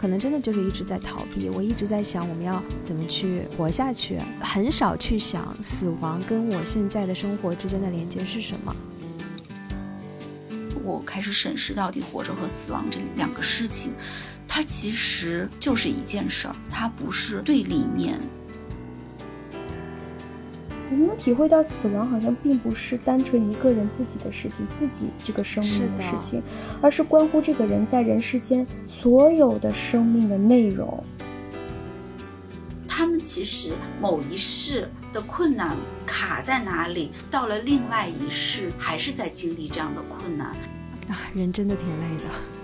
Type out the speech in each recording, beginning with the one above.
可能真的就是一直在逃避。我一直在想，我们要怎么去活下去，很少去想死亡跟我现在的生活之间的连接是什么。我开始审视到底活着和死亡这两个事情，它其实就是一件事儿，它不是对立面。我们能体会到死亡好像并不是单纯一个人自己的事情，自己这个生命的事情，而是关乎这个人在人世间所有的生命的内容。他们其实某一世的困难卡在哪里，到了另外一世还是在经历这样的困难。啊，人真的挺累的。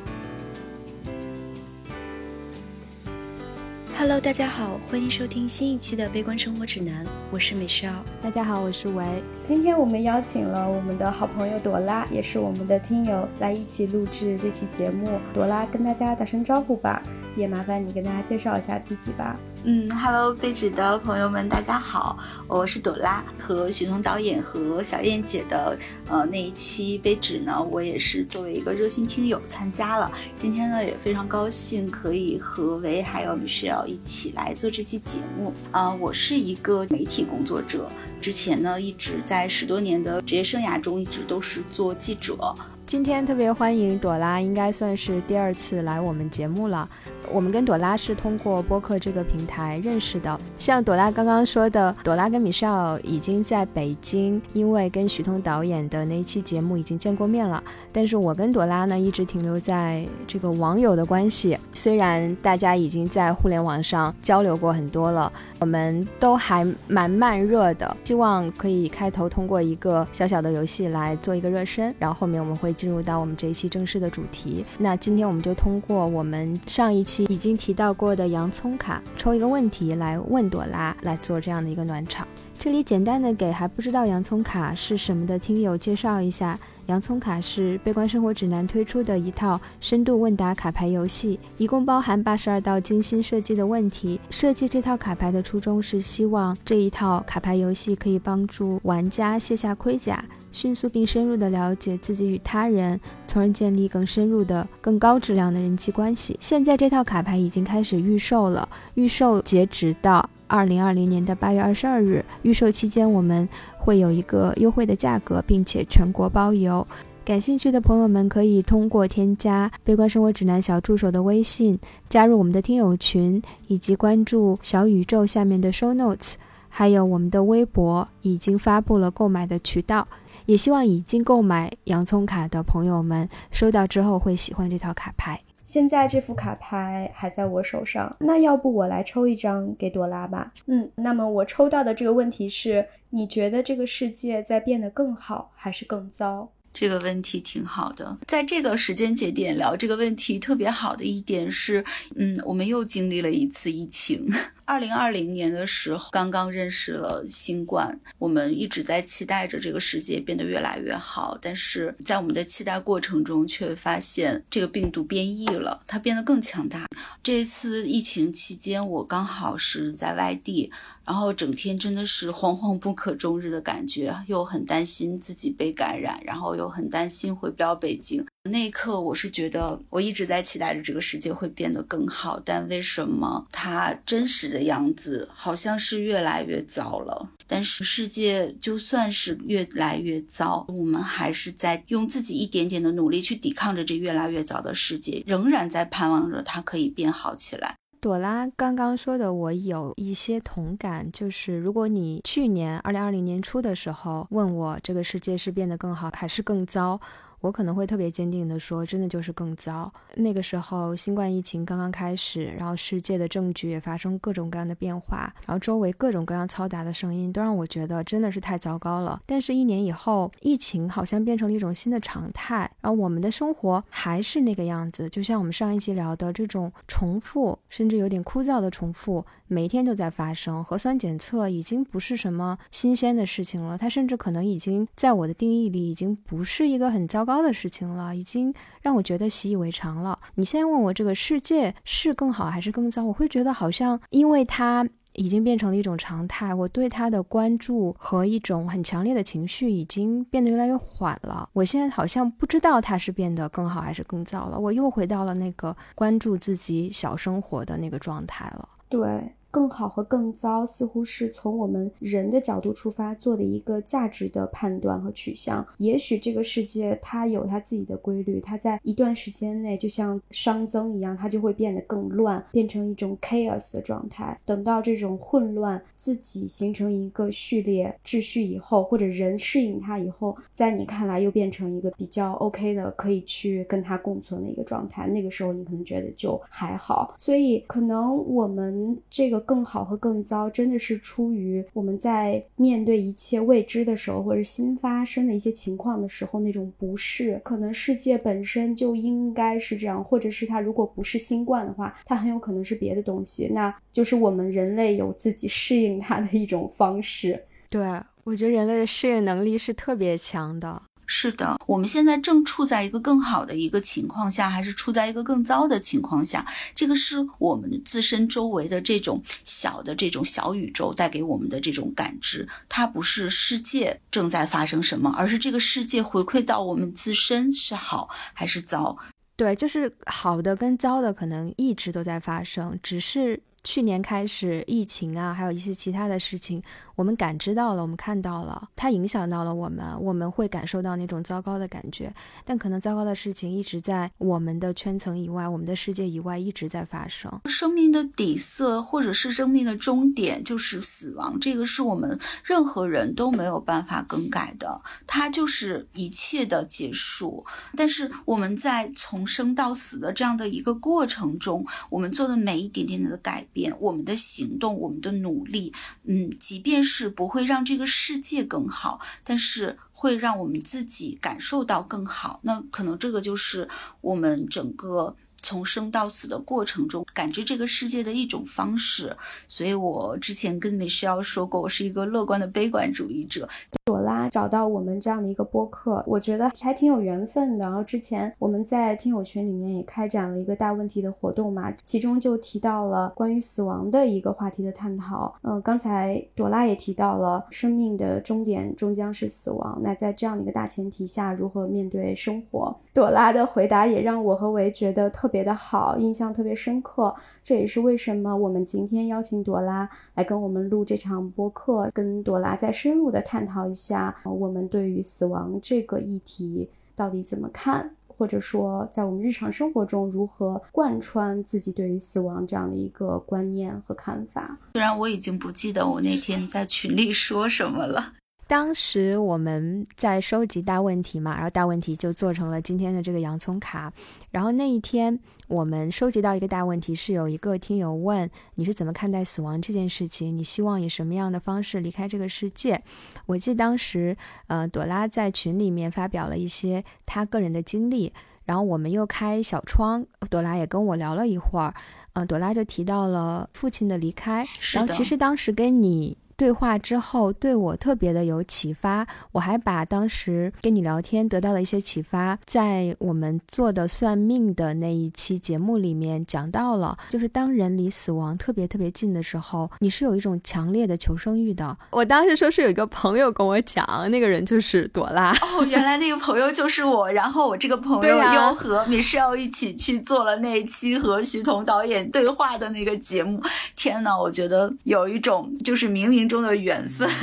Hello，大家好，欢迎收听新一期的《悲观生活指南》，我是美少。大家好，我是维。今天我们邀请了我们的好朋友朵拉，也是我们的听友，来一起录制这期节目。朵拉，跟大家打声招呼吧。也麻烦你跟大家介绍一下自己吧。嗯，Hello，贝纸的朋友们，大家好，我是朵拉。和许彤导演和小燕姐的呃那一期贝纸呢，我也是作为一个热心听友参加了。今天呢，也非常高兴可以和维还有米是要一起来做这期节目。啊，我是一个媒体工作者，之前呢一直在十多年的职业生涯中一直都是做记者。今天特别欢迎朵拉，应该算是第二次来我们节目了。我们跟朵拉是通过播客这个平台认识的。像朵拉刚刚说的，朵拉跟米少已经在北京，因为跟徐彤导演的那一期节目已经见过面了。但是我跟朵拉呢，一直停留在这个网友的关系。虽然大家已经在互联网上交流过很多了，我们都还蛮慢热的。希望可以开头通过一个小小的游戏来做一个热身，然后后面我们会进入到我们这一期正式的主题。那今天我们就通过我们上一期。已经提到过的洋葱卡，抽一个问题来问朵拉来做这样的一个暖场。这里简单的给还不知道洋葱卡是什么的听友介绍一下，洋葱卡是悲观生活指南推出的一套深度问答卡牌游戏，一共包含八十二道精心设计的问题。设计这套卡牌的初衷是希望这一套卡牌游戏可以帮助玩家卸下盔甲。迅速并深入地了解自己与他人，从而建立更深入的、更高质量的人际关系。现在这套卡牌已经开始预售了，预售截止到二零二零年的八月二十二日。预售期间我们会有一个优惠的价格，并且全国包邮。感兴趣的朋友们可以通过添加“悲观生活指南”小助手的微信，加入我们的听友群，以及关注小宇宙下面的 show notes，还有我们的微博已经发布了购买的渠道。也希望已经购买洋葱卡的朋友们收到之后会喜欢这套卡牌。现在这副卡牌还在我手上，那要不我来抽一张给朵拉吧？嗯，那么我抽到的这个问题是：你觉得这个世界在变得更好还是更糟？这个问题挺好的，在这个时间节点聊这个问题特别好的一点是，嗯，我们又经历了一次疫情。二零二零年的时候，刚刚认识了新冠，我们一直在期待着这个世界变得越来越好，但是在我们的期待过程中，却发现这个病毒变异了，它变得更强大。这一次疫情期间，我刚好是在外地，然后整天真的是惶惶不可终日的感觉，又很担心自己被感染，然后又很担心回不了北京。那一刻，我是觉得我一直在期待着这个世界会变得更好，但为什么它真实的样子好像是越来越糟了？但是世界就算是越来越糟，我们还是在用自己一点点的努力去抵抗着这越来越糟的世界，仍然在盼望着它可以变好起来。朵拉刚刚说的，我有一些同感，就是如果你去年二零二零年初的时候问我这个世界是变得更好还是更糟？我可能会特别坚定地说，真的就是更糟。那个时候，新冠疫情刚刚开始，然后世界的政局也发生各种各样的变化，然后周围各种各样嘈杂的声音，都让我觉得真的是太糟糕了。但是，一年以后，疫情好像变成了一种新的常态，然后我们的生活还是那个样子，就像我们上一期聊的这种重复，甚至有点枯燥的重复。每一天都在发生，核酸检测已经不是什么新鲜的事情了，它甚至可能已经在我的定义里已经不是一个很糟糕的事情了，已经让我觉得习以为常了。你现在问我这个世界是更好还是更糟，我会觉得好像因为它。已经变成了一种常态，我对它的关注和一种很强烈的情绪已经变得越来越缓了。我现在好像不知道它是变得更好还是更糟了，我又回到了那个关注自己小生活的那个状态了。对。更好和更糟，似乎是从我们人的角度出发做的一个价值的判断和取向。也许这个世界它有它自己的规律，它在一段时间内就像熵增一样，它就会变得更乱，变成一种 chaos 的状态。等到这种混乱自己形成一个序列秩序以后，或者人适应它以后，在你看来又变成一个比较 OK 的，可以去跟它共存的一个状态。那个时候你可能觉得就还好。所以可能我们这个。更好和更糟，真的是出于我们在面对一切未知的时候，或者新发生的一些情况的时候那种不适。可能世界本身就应该是这样，或者是它如果不是新冠的话，它很有可能是别的东西。那就是我们人类有自己适应它的一种方式。对我觉得人类的适应能力是特别强的。是的，我们现在正处在一个更好的一个情况下，还是处在一个更糟的情况下？这个是我们自身周围的这种小的这种小宇宙带给我们的这种感知。它不是世界正在发生什么，而是这个世界回馈到我们自身是好还是糟？对，就是好的跟糟的可能一直都在发生，只是去年开始疫情啊，还有一些其他的事情。我们感知到了，我们看到了，它影响到了我们，我们会感受到那种糟糕的感觉。但可能糟糕的事情一直在我们的圈层以外，我们的世界以外一直在发生。生命的底色，或者是生命的终点，就是死亡。这个是我们任何人都没有办法更改的，它就是一切的结束。但是我们在从生到死的这样的一个过程中，我们做的每一点点的改，我们的行动，我们的努力，嗯，即便。是不会让这个世界更好，但是会让我们自己感受到更好。那可能这个就是我们整个从生到死的过程中感知这个世界的一种方式。所以我之前跟美诗要说过，我是一个乐观的悲观主义者。朵拉找到我们这样的一个播客，我觉得还挺有缘分的。然后之前我们在听友群里面也开展了一个大问题的活动嘛，其中就提到了关于死亡的一个话题的探讨。嗯，刚才朵拉也提到了生命的终点终将是死亡。那在这样的一个大前提下，如何面对生活？朵拉的回答也让我和维觉得特别别的好，印象特别深刻。这也是为什么我们今天邀请朵拉来跟我们录这场播客，跟朵拉再深入的探讨一。下，我们对于死亡这个议题到底怎么看，或者说在我们日常生活中如何贯穿自己对于死亡这样的一个观念和看法？虽然我已经不记得我那天在群里说什么了。当时我们在收集大问题嘛，然后大问题就做成了今天的这个洋葱卡。然后那一天我们收集到一个大问题，是有一个听友问你是怎么看待死亡这件事情？你希望以什么样的方式离开这个世界？我记得当时，呃，朵拉在群里面发表了一些她个人的经历，然后我们又开小窗，朵拉也跟我聊了一会儿，嗯，朵拉就提到了父亲的离开，然后其实当时跟你。对话之后对我特别的有启发，我还把当时跟你聊天得到的一些启发，在我们做的算命的那一期节目里面讲到了。就是当人离死亡特别特别近的时候，你是有一种强烈的求生欲的。我当时说是有一个朋友跟我讲，那个人就是朵拉。哦，原来那个朋友就是我。然后我这个朋友又和米歇尔一起去做了那一期和徐彤导演对话的那个节目。天呐，我觉得有一种就是明明。中的缘分。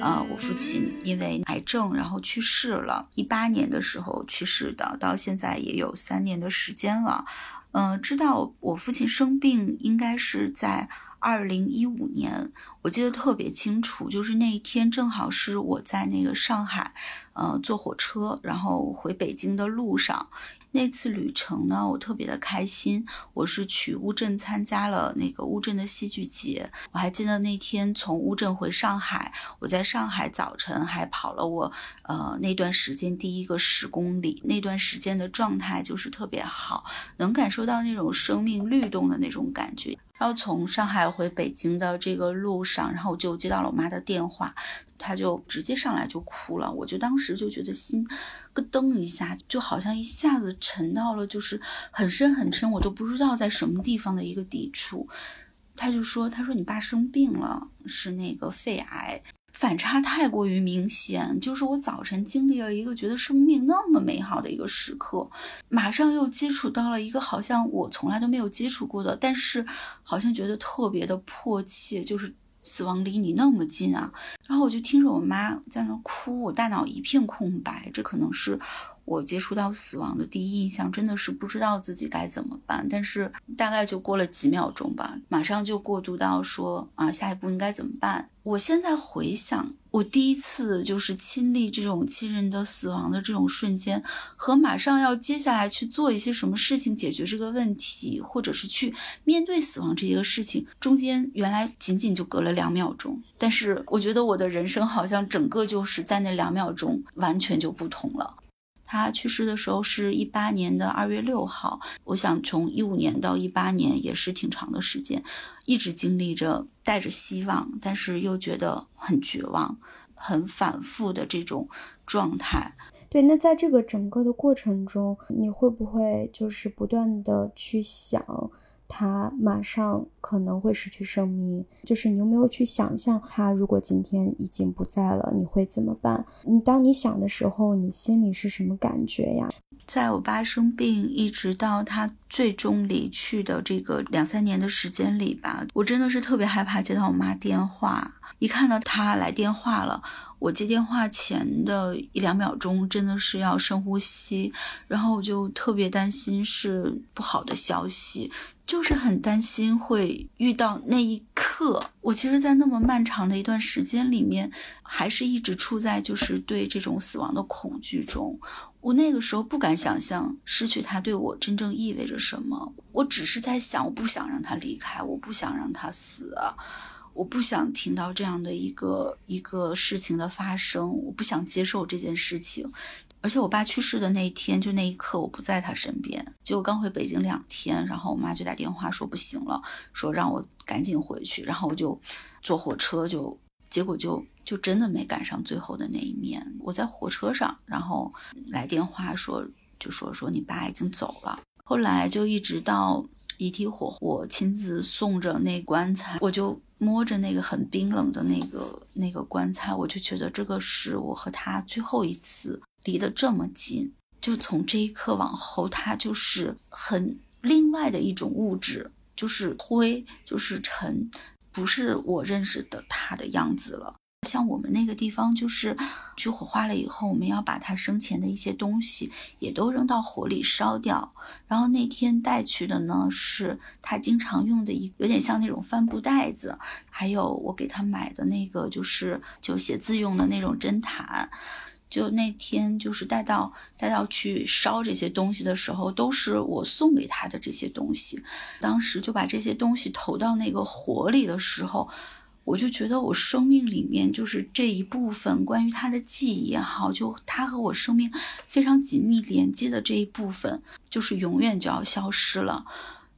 呃，我父亲因为癌症，然后去世了，一八年的时候去世的，到现在也有三年的时间了。嗯，知道我父亲生病应该是在二零一五年，我记得特别清楚，就是那一天正好是我在那个上海，呃，坐火车然后回北京的路上。那次旅程呢，我特别的开心。我是去乌镇参加了那个乌镇的戏剧节。我还记得那天从乌镇回上海，我在上海早晨还跑了我呃那段时间第一个十公里。那段时间的状态就是特别好，能感受到那种生命律动的那种感觉。然后从上海回北京的这个路上，然后我就接到了我妈的电话，她就直接上来就哭了。我就当时就觉得心咯噔一下，就好像一下子沉到了就是很深很深，我都不知道在什么地方的一个底处。他就说：“他说你爸生病了，是那个肺癌。”反差太过于明显，就是我早晨经历了一个觉得生命那么美好的一个时刻，马上又接触到了一个好像我从来都没有接触过的，但是好像觉得特别的迫切，就是死亡离你那么近啊。然后我就听着我妈在那哭，我大脑一片空白，这可能是。我接触到死亡的第一印象真的是不知道自己该怎么办，但是大概就过了几秒钟吧，马上就过渡到说啊，下一步应该怎么办？我现在回想，我第一次就是亲历这种亲人的死亡的这种瞬间，和马上要接下来去做一些什么事情解决这个问题，或者是去面对死亡这一个事情，中间原来仅仅就隔了两秒钟，但是我觉得我的人生好像整个就是在那两秒钟完全就不同了。他去世的时候是一八年的二月六号，我想从一五年到一八年也是挺长的时间，一直经历着带着希望，但是又觉得很绝望，很反复的这种状态。对，那在这个整个的过程中，你会不会就是不断的去想？他马上可能会失去生命，就是你有没有去想象，他如果今天已经不在了，你会怎么办？你当你想的时候，你心里是什么感觉呀？在我爸生病一直到他最终离去的这个两三年的时间里吧，我真的是特别害怕接到我妈电话。一看到他来电话了，我接电话前的一两秒钟真的是要深呼吸，然后我就特别担心是不好的消息。就是很担心会遇到那一刻。我其实，在那么漫长的一段时间里面，还是一直处在就是对这种死亡的恐惧中。我那个时候不敢想象失去他对我真正意味着什么。我只是在想，我不想让他离开，我不想让他死，我不想听到这样的一个一个事情的发生，我不想接受这件事情。而且我爸去世的那一天，就那一刻我不在他身边。结果刚回北京两天，然后我妈就打电话说不行了，说让我赶紧回去。然后我就坐火车，就结果就就真的没赶上最后的那一面。我在火车上，然后来电话说，就说说你爸已经走了。后来就一直到遗体火我亲自送着那棺材，我就摸着那个很冰冷的那个那个棺材，我就觉得这个是我和他最后一次。离得这么近，就从这一刻往后，它就是很另外的一种物质，就是灰，就是尘，不是我认识的他的样子了。像我们那个地方，就是去火化了以后，我们要把他生前的一些东西也都扔到火里烧掉。然后那天带去的呢，是他经常用的一有点像那种帆布袋子，还有我给他买的那个就是就写字用的那种针毯。就那天，就是带到带到去烧这些东西的时候，都是我送给他的这些东西。当时就把这些东西投到那个火里的时候，我就觉得我生命里面就是这一部分关于他的记忆也好，就他和我生命非常紧密连接的这一部分，就是永远就要消失了。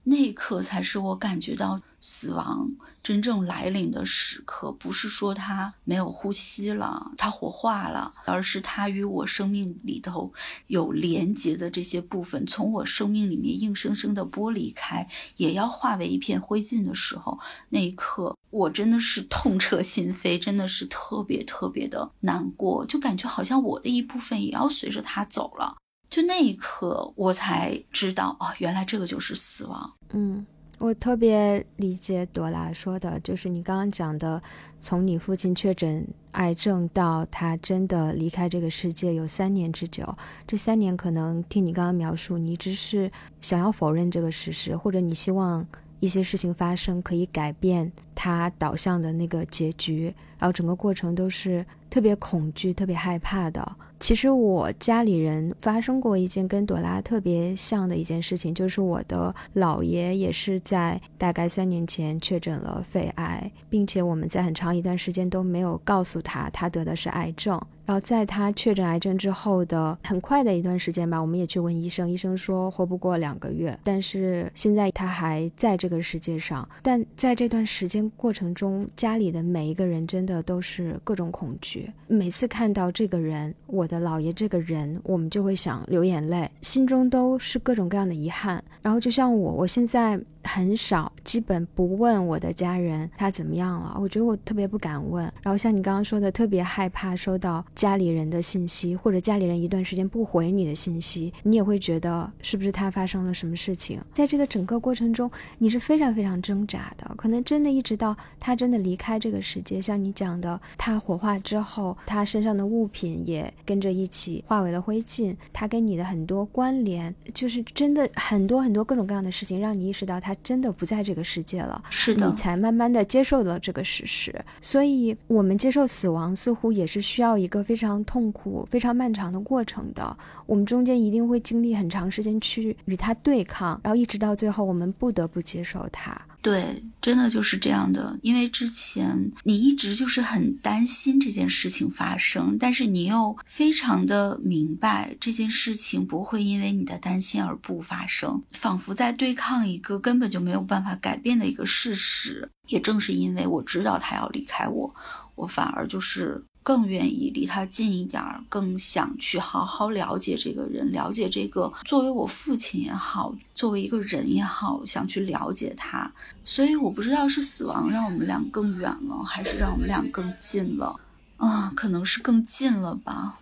那一刻才是我感觉到。死亡真正来临的时刻，不是说他没有呼吸了，他火化了，而是他与我生命里头有连结的这些部分，从我生命里面硬生生的剥离开，也要化为一片灰烬的时候，那一刻，我真的是痛彻心扉，真的是特别特别的难过，就感觉好像我的一部分也要随着他走了。就那一刻，我才知道，哦，原来这个就是死亡。嗯。我特别理解朵拉说的，就是你刚刚讲的，从你父亲确诊癌症到他真的离开这个世界有三年之久。这三年可能听你刚刚描述，你只是想要否认这个事实，或者你希望一些事情发生可以改变他导向的那个结局，然后整个过程都是特别恐惧、特别害怕的。其实我家里人发生过一件跟朵拉特别像的一件事情，就是我的姥爷也是在大概三年前确诊了肺癌，并且我们在很长一段时间都没有告诉他他得的是癌症。然后在他确诊癌症之后的很快的一段时间吧，我们也去问医生，医生说活不过两个月。但是现在他还在这个世界上，但在这段时间过程中，家里的每一个人真的都是各种恐惧。每次看到这个人，我的姥爷这个人，我们就会想流眼泪，心中都是各种各样的遗憾。然后就像我，我现在。很少，基本不问我的家人他怎么样了。我觉得我特别不敢问。然后像你刚刚说的，特别害怕收到家里人的信息，或者家里人一段时间不回你的信息，你也会觉得是不是他发生了什么事情？在这个整个过程中，你是非常非常挣扎的。可能真的一直到他真的离开这个世界，像你讲的，他火化之后，他身上的物品也跟着一起化为了灰烬。他跟你的很多关联，就是真的很多很多各种各样的事情，让你意识到他。真的不在这个世界了，是的，你才慢慢的接受了这个事实。所以，我们接受死亡似乎也是需要一个非常痛苦、非常漫长的过程的。我们中间一定会经历很长时间去与它对抗，然后一直到最后，我们不得不接受它。对，真的就是这样的。因为之前你一直就是很担心这件事情发生，但是你又非常的明白这件事情不会因为你的担心而不发生，仿佛在对抗一个根本就没有办法改变的一个事实。也正是因为我知道他要离开我，我反而就是。更愿意离他近一点儿，更想去好好了解这个人，了解这个作为我父亲也好，作为一个人也好，想去了解他。所以我不知道是死亡让我们俩更远了，还是让我们俩更近了啊？可能是更近了吧。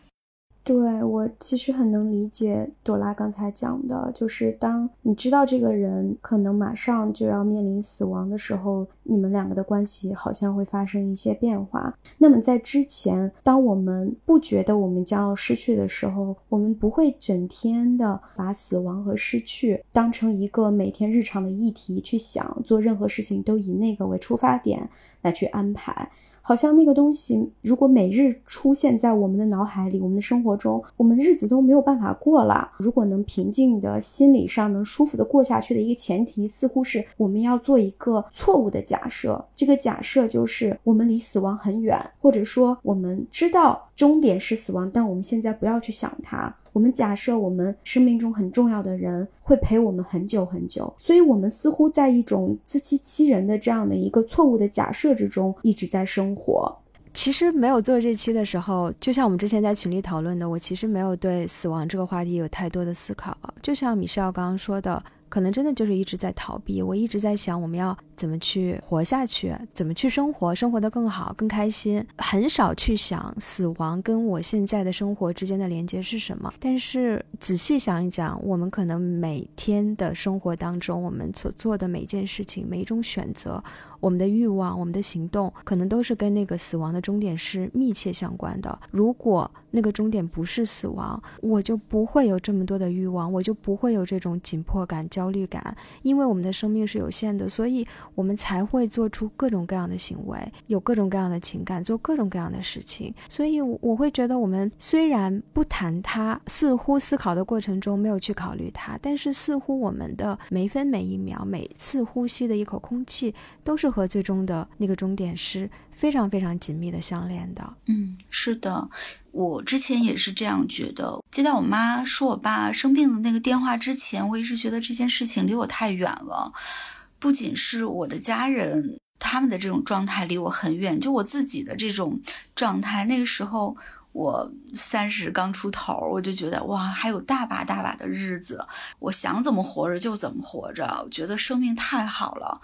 对我其实很能理解朵拉刚才讲的，就是当你知道这个人可能马上就要面临死亡的时候，你们两个的关系好像会发生一些变化。那么在之前，当我们不觉得我们将要失去的时候，我们不会整天的把死亡和失去当成一个每天日常的议题去想，做任何事情都以那个为出发点来去安排。好像那个东西，如果每日出现在我们的脑海里，我们的生活中，我们日子都没有办法过了。如果能平静的心理上能舒服的过下去的一个前提，似乎是我们要做一个错误的假设。这个假设就是我们离死亡很远，或者说我们知道终点是死亡，但我们现在不要去想它。我们假设我们生命中很重要的人会陪我们很久很久，所以我们似乎在一种自欺欺人的这样的一个错误的假设之中一直在生活。其实没有做这期的时候，就像我们之前在群里讨论的，我其实没有对死亡这个话题有太多的思考。就像米歇尔刚刚说的。可能真的就是一直在逃避。我一直在想，我们要怎么去活下去，怎么去生活，生活得更好、更开心。很少去想死亡跟我现在的生活之间的连接是什么。但是仔细想一想，我们可能每天的生活当中，我们所做的每一件事情、每一种选择。我们的欲望，我们的行动，可能都是跟那个死亡的终点是密切相关的。如果那个终点不是死亡，我就不会有这么多的欲望，我就不会有这种紧迫感、焦虑感。因为我们的生命是有限的，所以我们才会做出各种各样的行为，有各种各样的情感，做各种各样的事情。所以我会觉得，我们虽然不谈它，似乎思考的过程中没有去考虑它，但是似乎我们的每分每一秒、每次呼吸的一口空气，都是。和最终的那个终点是非常非常紧密的相连的。嗯，是的，我之前也是这样觉得。接到我妈说我爸生病的那个电话之前，我一直觉得这件事情离我太远了。不仅是我的家人，他们的这种状态离我很远，就我自己的这种状态。那个时候我三十刚出头，我就觉得哇，还有大把大把的日子，我想怎么活着就怎么活着。我觉得生命太好了。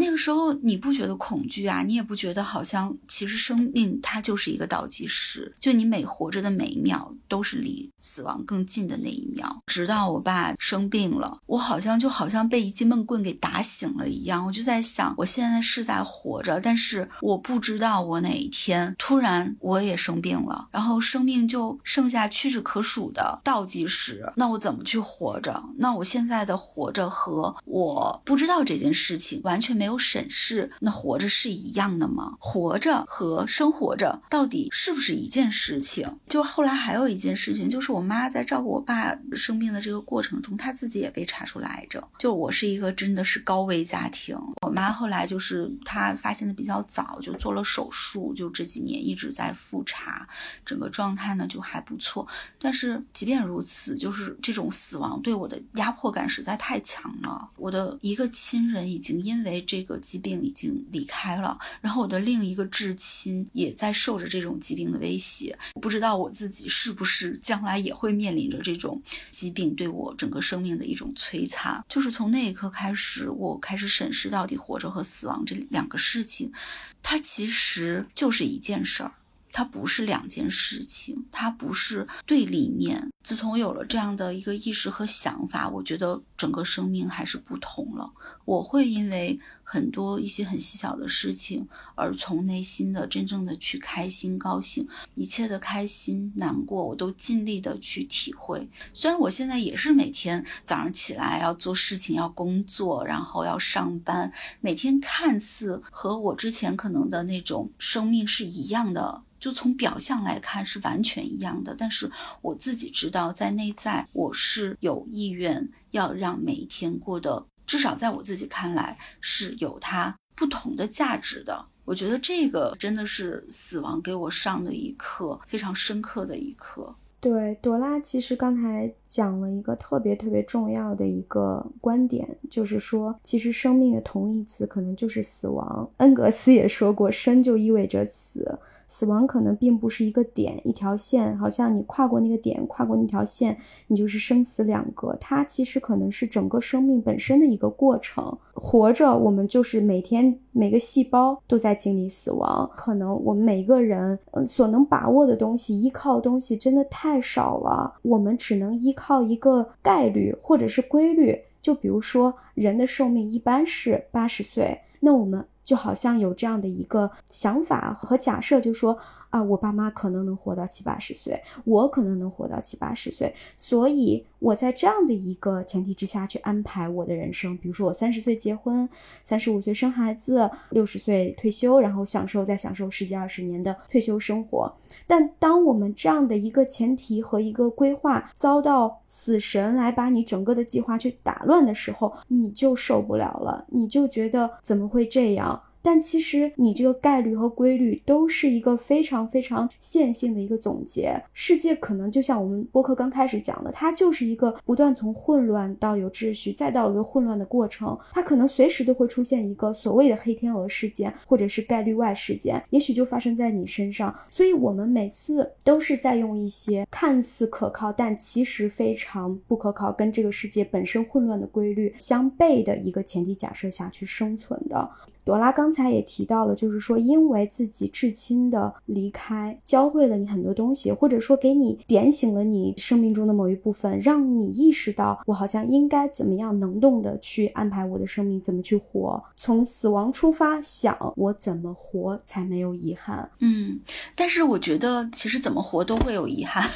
那个时候你不觉得恐惧啊？你也不觉得好像其实生命它就是一个倒计时，就你每活着的每一秒都是离死亡更近的那一秒。直到我爸生病了，我好像就好像被一记闷棍给打醒了一样。我就在想，我现在是在活着，但是我不知道我哪一天突然我也生病了，然后生命就剩下屈指可数的倒计时。那我怎么去活着？那我现在的活着和我不知道这件事情完全没有有。审视，那活着是一样的吗？活着和生活着到底是不是一件事情？就后来还有一件事情，就是我妈在照顾我爸生病的这个过程中，她自己也被查出了癌症。就我是一个真的是高危家庭，我妈后来就是她发现的比较早，就做了手术，就这几年一直在复查，整个状态呢就还不错。但是即便如此，就是这种死亡对我的压迫感实在太强了。我的一个亲人已经因为这这个疾病已经离开了，然后我的另一个至亲也在受着这种疾病的威胁。我不知道我自己是不是将来也会面临着这种疾病对我整个生命的一种摧残。就是从那一刻开始，我开始审视到底活着和死亡这两个事情，它其实就是一件事儿。它不是两件事情，它不是对立面。自从有了这样的一个意识和想法，我觉得整个生命还是不同了。我会因为很多一些很细小的事情而从内心的真正的去开心、高兴，一切的开心、难过，我都尽力的去体会。虽然我现在也是每天早上起来要做事情、要工作，然后要上班，每天看似和我之前可能的那种生命是一样的。就从表象来看是完全一样的，但是我自己知道，在内在我是有意愿要让每一天过得，至少在我自己看来是有它不同的价值的。我觉得这个真的是死亡给我上的一课，非常深刻的一课。对，朵拉其实刚才讲了一个特别特别重要的一个观点，就是说，其实生命的同义词可能就是死亡。恩格斯也说过，生就意味着死。死亡可能并不是一个点、一条线，好像你跨过那个点、跨过那条线，你就是生死两隔。它其实可能是整个生命本身的一个过程。活着，我们就是每天每个细胞都在经历死亡。可能我们每一个人，嗯，所能把握的东西、依靠东西真的太少了，我们只能依靠一个概率或者是规律。就比如说，人的寿命一般是八十岁，那我们。就好像有这样的一个想法和假设，就说。啊，我爸妈可能能活到七八十岁，我可能能活到七八十岁，所以我在这样的一个前提之下去安排我的人生。比如说，我三十岁结婚，三十五岁生孩子，六十岁退休，然后享受再享受十几二十年的退休生活。但当我们这样的一个前提和一个规划遭到死神来把你整个的计划去打乱的时候，你就受不了了，你就觉得怎么会这样？但其实你这个概率和规律都是一个非常非常线性的一个总结。世界可能就像我们播客刚开始讲的，它就是一个不断从混乱到有秩序，再到一个混乱的过程。它可能随时都会出现一个所谓的黑天鹅事件，或者是概率外事件，也许就发生在你身上。所以，我们每次都是在用一些看似可靠，但其实非常不可靠，跟这个世界本身混乱的规律相悖的一个前提假设下去生存的。朵拉刚才也提到了，就是说，因为自己至亲的离开，教会了你很多东西，或者说给你点醒了你生命中的某一部分，让你意识到，我好像应该怎么样能动的去安排我的生命，怎么去活，从死亡出发想我怎么活才没有遗憾。嗯，但是我觉得其实怎么活都会有遗憾。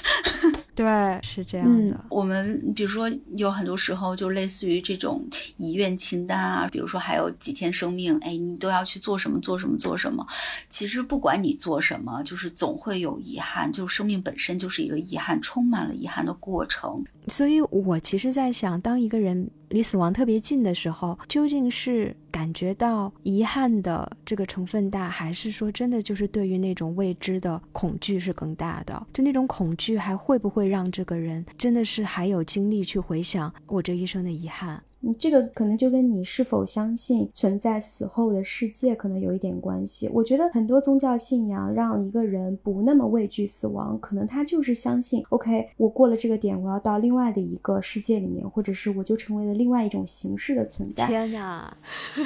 对，是这样的。我们比如说有很多时候就类似于这种遗愿清单啊，比如说还有几天生命，哎，你都要去做什么做什么做什么。其实不管你做什么，就是总会有遗憾，就生命本身就是一个遗憾，充满了遗憾的过程。所以我其实，在想，当一个人离死亡特别近的时候，究竟是感觉到遗憾的这个成分大，还是说真的就是对于那种未知的恐惧是更大的？就那种恐惧，还会不会让这个人真的是还有精力去回想我这一生的遗憾？这个可能就跟你是否相信存在死后的世界可能有一点关系。我觉得很多宗教信仰让一个人不那么畏惧死亡，可能他就是相信，OK，我过了这个点，我要到另外的一个世界里面，或者是我就成为了另外一种形式的存在。天哪，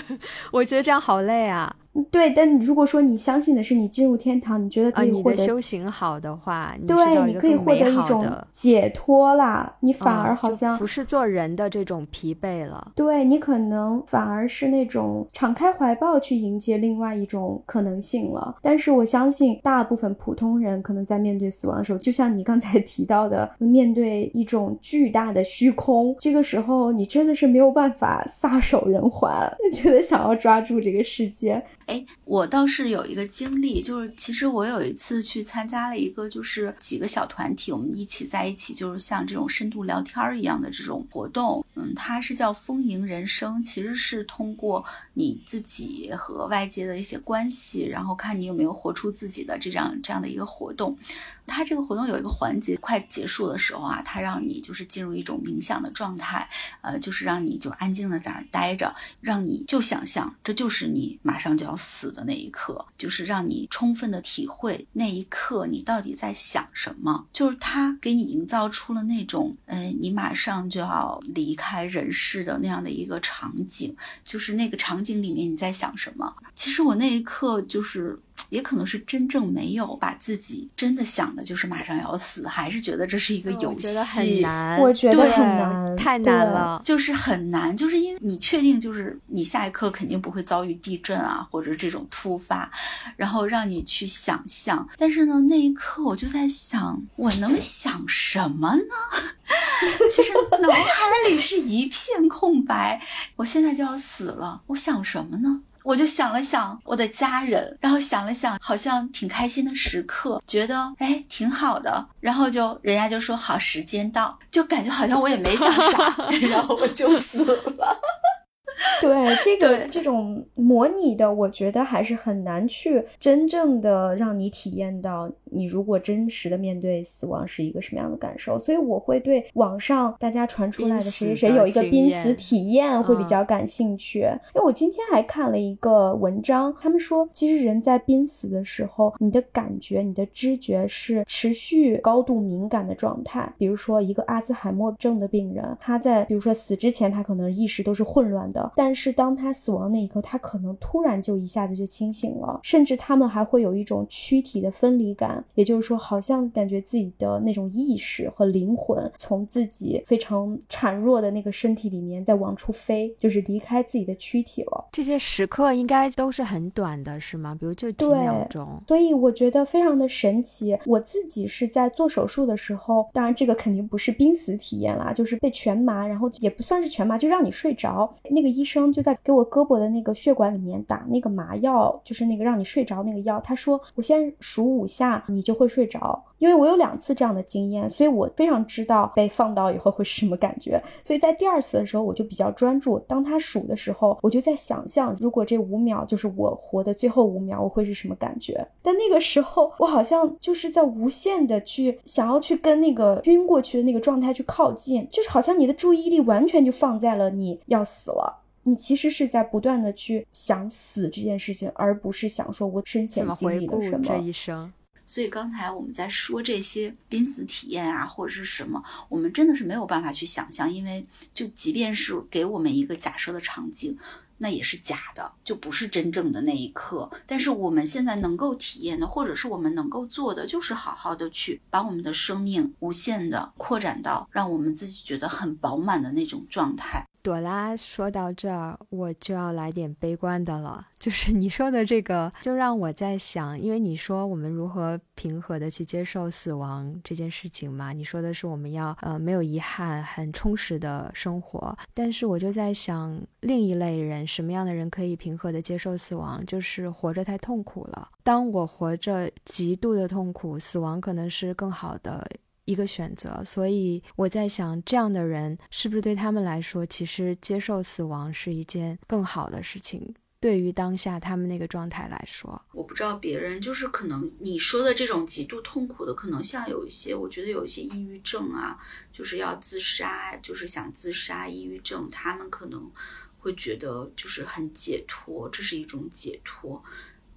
我觉得这样好累啊。对，但如果说你相信的是你进入天堂，你觉得可以获得修行好的话，对，你可以获得一种解脱啦。你反而好像不是做人的这种疲惫了。对你可能反而是那种敞开怀抱去迎接另外一种可能性了。但是我相信大部分普通人可能在面对死亡的时候，就像你刚才 提到的，面对一种巨大的虚空，这个时候你真的是没有办法撒手人寰，觉得想要抓住这个世界。哎，我倒是有一个经历，就是其实我有一次去参加了一个，就是几个小团体，我们一起在一起，就是像这种深度聊天一样的这种活动。嗯，它是叫丰盈人生，其实是通过你自己和外界的一些关系，然后看你有没有活出自己的这样这样的一个活动。它这个活动有一个环节快结束的时候啊，它让你就是进入一种冥想的状态，呃，就是让你就安静的在那儿待着，让你就想象这就是你马上就要。死的那一刻，就是让你充分的体会那一刻你到底在想什么。就是他给你营造出了那种，嗯，你马上就要离开人世的那样的一个场景。就是那个场景里面你在想什么？其实我那一刻就是。也可能是真正没有把自己真的想的，就是马上要死，还是觉得这是一个游戏，觉得很难，我觉得很难，太难了，就是很难，就是因为你确定就是你下一刻肯定不会遭遇地震啊，或者这种突发，然后让你去想象，但是呢，那一刻我就在想，我能想什么呢？其实脑海里是一片空白，我现在就要死了，我想什么呢？我就想了想我的家人，然后想了想，好像挺开心的时刻，觉得哎挺好的，然后就人家就说好，时间到，就感觉好像我也没想啥，然后我就死了。对这个这种模拟的，我觉得还是很难去真正的让你体验到，你如果真实的面对死亡是一个什么样的感受。所以我会对网上大家传出来的谁谁谁有一个濒死体验会比较感兴趣。因为我今天还看了一个文章，他们说其实人在濒死的时候，你的感觉、你的知觉是持续高度敏感的状态。比如说一个阿兹海默症的病人，他在比如说死之前，他可能意识都是混乱的。但是当他死亡那一刻，他可能突然就一下子就清醒了，甚至他们还会有一种躯体的分离感，也就是说，好像感觉自己的那种意识和灵魂从自己非常孱弱的那个身体里面在往出飞，就是离开自己的躯体了。这些时刻应该都是很短的，是吗？比如就几秒钟。所以我觉得非常的神奇。我自己是在做手术的时候，当然这个肯定不是濒死体验啦，就是被全麻，然后也不算是全麻，就让你睡着。那个。医生就在给我胳膊的那个血管里面打那个麻药，就是那个让你睡着那个药。他说：“我先数五下，你就会睡着。”因为我有两次这样的经验，所以我非常知道被放倒以后会是什么感觉。所以在第二次的时候，我就比较专注。当他数的时候，我就在想象，如果这五秒就是我活的最后五秒，我会是什么感觉？但那个时候，我好像就是在无限的去想要去跟那个晕过去的那个状态去靠近，就是好像你的注意力完全就放在了你要死了。你其实是在不断的去想死这件事情，而不是想说我生前经历了什么。这一生。所以刚才我们在说这些濒死体验啊，或者是什么，我们真的是没有办法去想象，因为就即便是给我们一个假设的场景，那也是假的，就不是真正的那一刻。但是我们现在能够体验的，或者是我们能够做的，就是好好的去把我们的生命无限的扩展到让我们自己觉得很饱满的那种状态。朵拉说到这儿，我就要来点悲观的了。就是你说的这个，就让我在想，因为你说我们如何平和的去接受死亡这件事情嘛？你说的是我们要呃没有遗憾，很充实的生活。但是我就在想，另一类人，什么样的人可以平和的接受死亡？就是活着太痛苦了。当我活着极度的痛苦，死亡可能是更好的。一个选择，所以我在想，这样的人是不是对他们来说，其实接受死亡是一件更好的事情？对于当下他们那个状态来说，我不知道别人，就是可能你说的这种极度痛苦的，可能像有一些，我觉得有一些抑郁症啊，就是要自杀，就是想自杀，抑郁症，他们可能会觉得就是很解脱，这是一种解脱。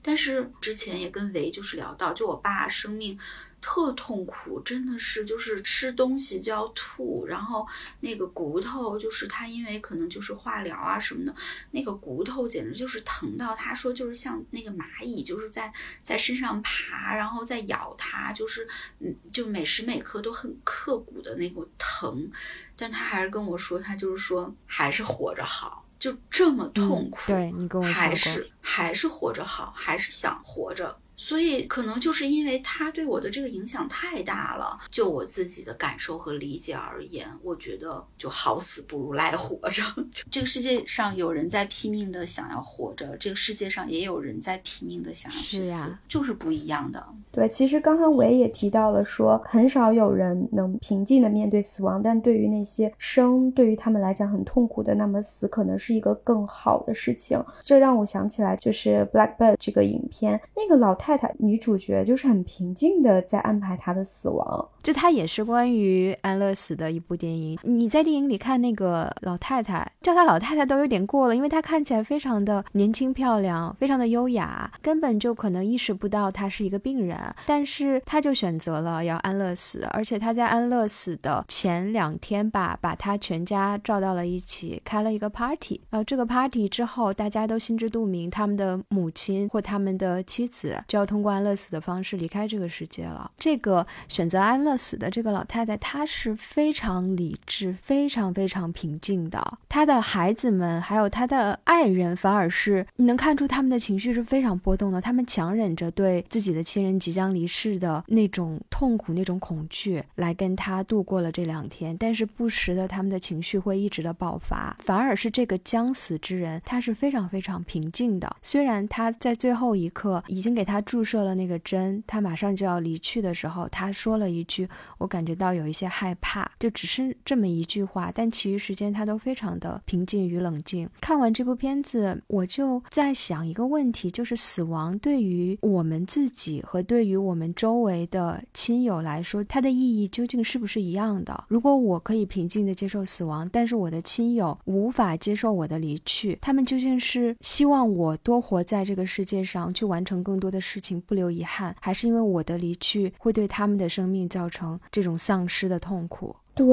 但是之前也跟维就是聊到，就我爸生命。特痛苦，真的是就是吃东西就要吐，然后那个骨头就是他因为可能就是化疗啊什么的，那个骨头简直就是疼到他说就是像那个蚂蚁就是在在身上爬，然后再咬他，就是嗯就每时每刻都很刻骨的那个疼，但他还是跟我说，他就是说还是活着好。就这么痛苦，对你跟我说还是还是活着好，还是想活着。所以可能就是因为他对我的这个影响太大了，就我自己的感受和理解而言，我觉得就好死不如赖活着。这个世界上有人在拼命的想要活着，这个世界上也有人在拼命的想要去死，就是不一样的。对，其实刚刚我也提到了，说很少有人能平静的面对死亡，但对于那些生，对于他们来讲很痛苦的，那么死可能是一个更好的事情。这让我想起来，就是《Blackbird》这个影片，那个老。太太女主角就是很平静的在安排她的死亡，就她也是关于安乐死的一部电影。你在电影里看那个老太太，叫她老太太都有点过了，因为她看起来非常的年轻漂亮，非常的优雅，根本就可能意识不到她是一个病人，但是她就选择了要安乐死，而且她在安乐死的前两天吧，把她全家召到了一起，开了一个 party。呃，这个 party 之后，大家都心知肚明，他们的母亲或他们的妻子就。要通过安乐死的方式离开这个世界了。这个选择安乐死的这个老太太，她是非常理智、非常非常平静的。她的孩子们还有她的爱人，反而是你能看出他们的情绪是非常波动的。他们强忍着对自己的亲人即将离世的那种痛苦、那种恐惧，来跟他度过了这两天。但是不时的，他们的情绪会一直的爆发。反而是这个将死之人，他是非常非常平静的。虽然他在最后一刻已经给他。注射了那个针，他马上就要离去的时候，他说了一句：“我感觉到有一些害怕。”就只是这么一句话，但其余时间他都非常的平静与冷静。看完这部片子，我就在想一个问题，就是死亡对于我们自己和对对于我们周围的亲友来说，它的意义究竟是不是一样的？如果我可以平静的接受死亡，但是我的亲友无法接受我的离去，他们究竟是希望我多活在这个世界上，去完成更多的事？情不留遗憾，还是因为我的离去会对他们的生命造成这种丧失的痛苦？对。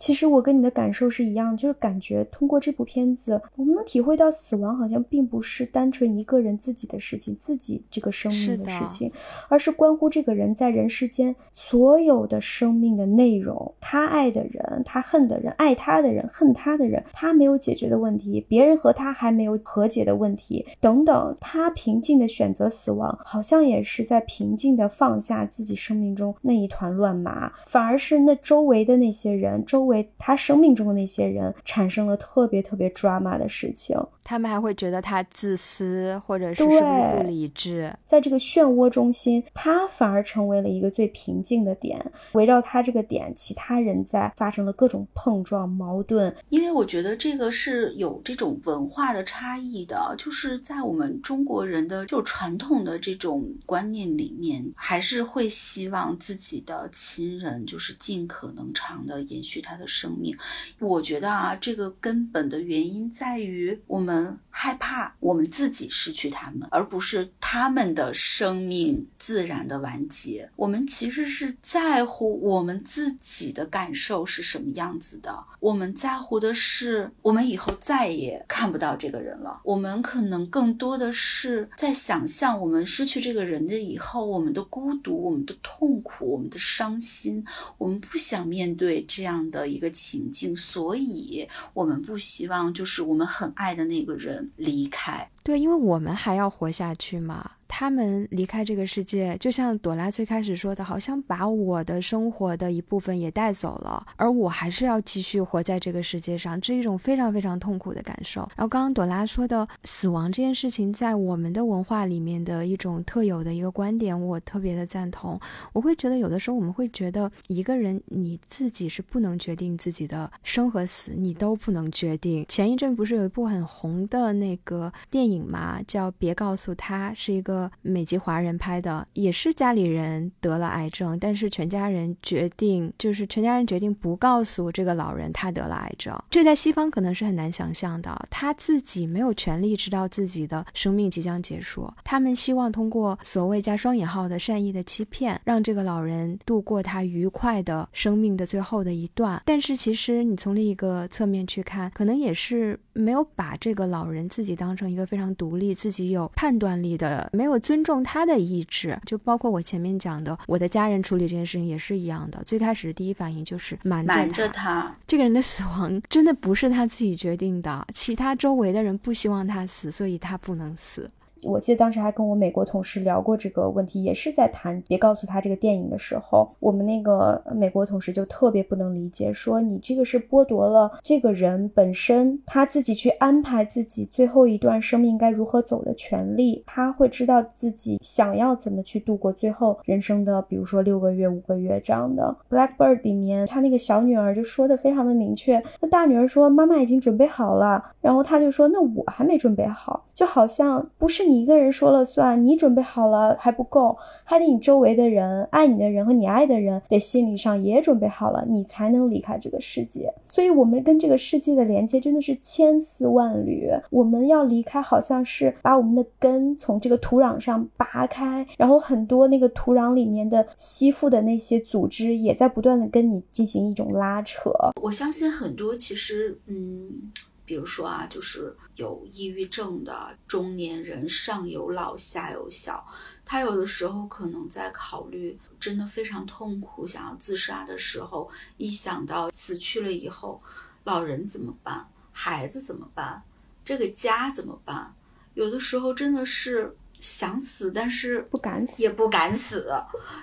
其实我跟你的感受是一样，就是感觉通过这部片子，我们能体会到死亡好像并不是单纯一个人自己的事情，自己这个生命的事情，而是关乎这个人在人世间所有的生命的内容。他爱的人，他恨的人，爱他的人，恨他的人，他没有解决的问题，别人和他还没有和解的问题等等，他平静的选择死亡，好像也是在平静的放下自己生命中那一团乱麻，反而是那周围的那些人周。为他生命中的那些人产生了特别特别 drama 的事情。他们还会觉得他自私，或者是是不是不理智？在这个漩涡中心，他反而成为了一个最平静的点。围绕他这个点，其他人在发生了各种碰撞、矛盾。因为我觉得这个是有这种文化的差异的，就是在我们中国人的就传统的这种观念里面，还是会希望自己的亲人就是尽可能长的延续他的生命。我觉得啊，这个根本的原因在于我们。害怕我们自己失去他们，而不是他们的生命自然的完结。我们其实是在乎我们自己的感受是什么样子的。我们在乎的是，我们以后再也看不到这个人了。我们可能更多的是在想象，我们失去这个人的以后，我们的孤独、我们的痛苦、我们的伤心。我们不想面对这样的一个情境，所以我们不希望就是我们很爱的那一个。人离开，对，因为我们还要活下去嘛。他们离开这个世界，就像朵拉最开始说的，好像把我的生活的一部分也带走了，而我还是要继续活在这个世界上，这是一种非常非常痛苦的感受。然后刚刚朵拉说的死亡这件事情，在我们的文化里面的一种特有的一个观点，我特别的赞同。我会觉得有的时候我们会觉得一个人你自己是不能决定自己的生和死，你都不能决定。前一阵不是有一部很红的那个电影影嘛，叫《别告诉他》，是一个美籍华人拍的，也是家里人得了癌症，但是全家人决定，就是全家人决定不告诉这个老人他得了癌症。这在西方可能是很难想象的，他自己没有权利知道自己的生命即将结束。他们希望通过所谓加双引号的善意的欺骗，让这个老人度过他愉快的生命的最后的一段。但是其实你从另一个侧面去看，可能也是没有把这个老人自己当成一个非常独立、自己有判断力的，没有尊重他的意志。就包括我前面讲的，我的家人处理这件事情也是一样的。最开始第一反应就是瞒着他，这个人的死亡真的不是他自己决定的，其他周围的人不希望他死，所以他不能死。我记得当时还跟我美国同事聊过这个问题，也是在谈别告诉他这个电影的时候，我们那个美国同事就特别不能理解，说你这个是剥夺了这个人本身他自己去安排自己最后一段生命该如何走的权利，他会知道自己想要怎么去度过最后人生的，比如说六个月、五个月这样的。Blackbird 里面他那个小女儿就说的非常的明确，那大女儿说妈妈已经准备好了，然后他就说那我还没准备好，就好像不是。你一个人说了算，你准备好了还不够，还得你周围的人、爱你的人和你爱的人得心理上也准备好了，你才能离开这个世界。所以，我们跟这个世界的连接真的是千丝万缕。我们要离开，好像是把我们的根从这个土壤上拔开，然后很多那个土壤里面的吸附的那些组织也在不断的跟你进行一种拉扯。我相信很多其实，嗯。比如说啊，就是有抑郁症的中年人，上有老下有小，他有的时候可能在考虑，真的非常痛苦，想要自杀的时候，一想到死去了以后，老人怎么办，孩子怎么办，这个家怎么办？有的时候真的是想死，但是不敢死，也不敢死，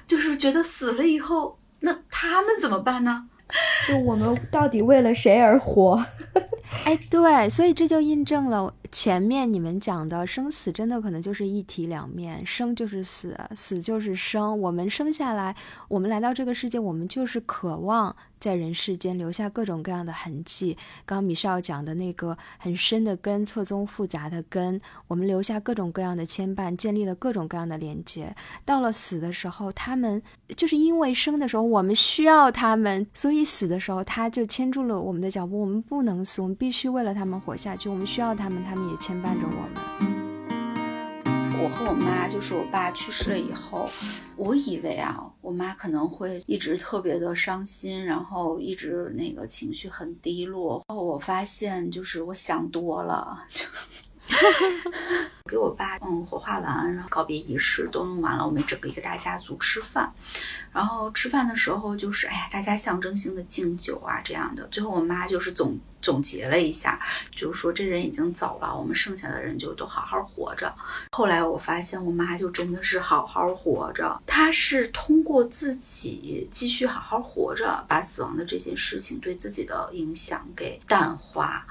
就是觉得死了以后，那他们怎么办呢？就我们到底为了谁而活？哎，对，所以这就印证了前面你们讲的生死真的可能就是一体两面，生就是死，死就是生。我们生下来，我们来到这个世界，我们就是渴望。在人世间留下各种各样的痕迹。刚刚米少讲的那个很深的根，错综复杂的根，我们留下各种各样的牵绊，建立了各种各样的连接。到了死的时候，他们就是因为生的时候我们需要他们，所以死的时候他就牵住了我们的脚步。我们不能死，我们必须为了他们活下去。我们需要他们，他们也牵绊着我们。我和我妈，就是我爸去世了以后，我以为啊，我妈可能会一直特别的伤心，然后一直那个情绪很低落。后我发现，就是我想多了。就 给我爸嗯火化完，然后告别仪式都弄完了，我们整个一个大家族吃饭。然后吃饭的时候，就是哎呀，大家象征性的敬酒啊这样的。最后我妈就是总总结了一下，就是说这人已经走了，我们剩下的人就都好好活着。后来我发现我妈就真的是好好活着，她是通过自己继续好好活着，把死亡的这件事情对自己的影响给淡化。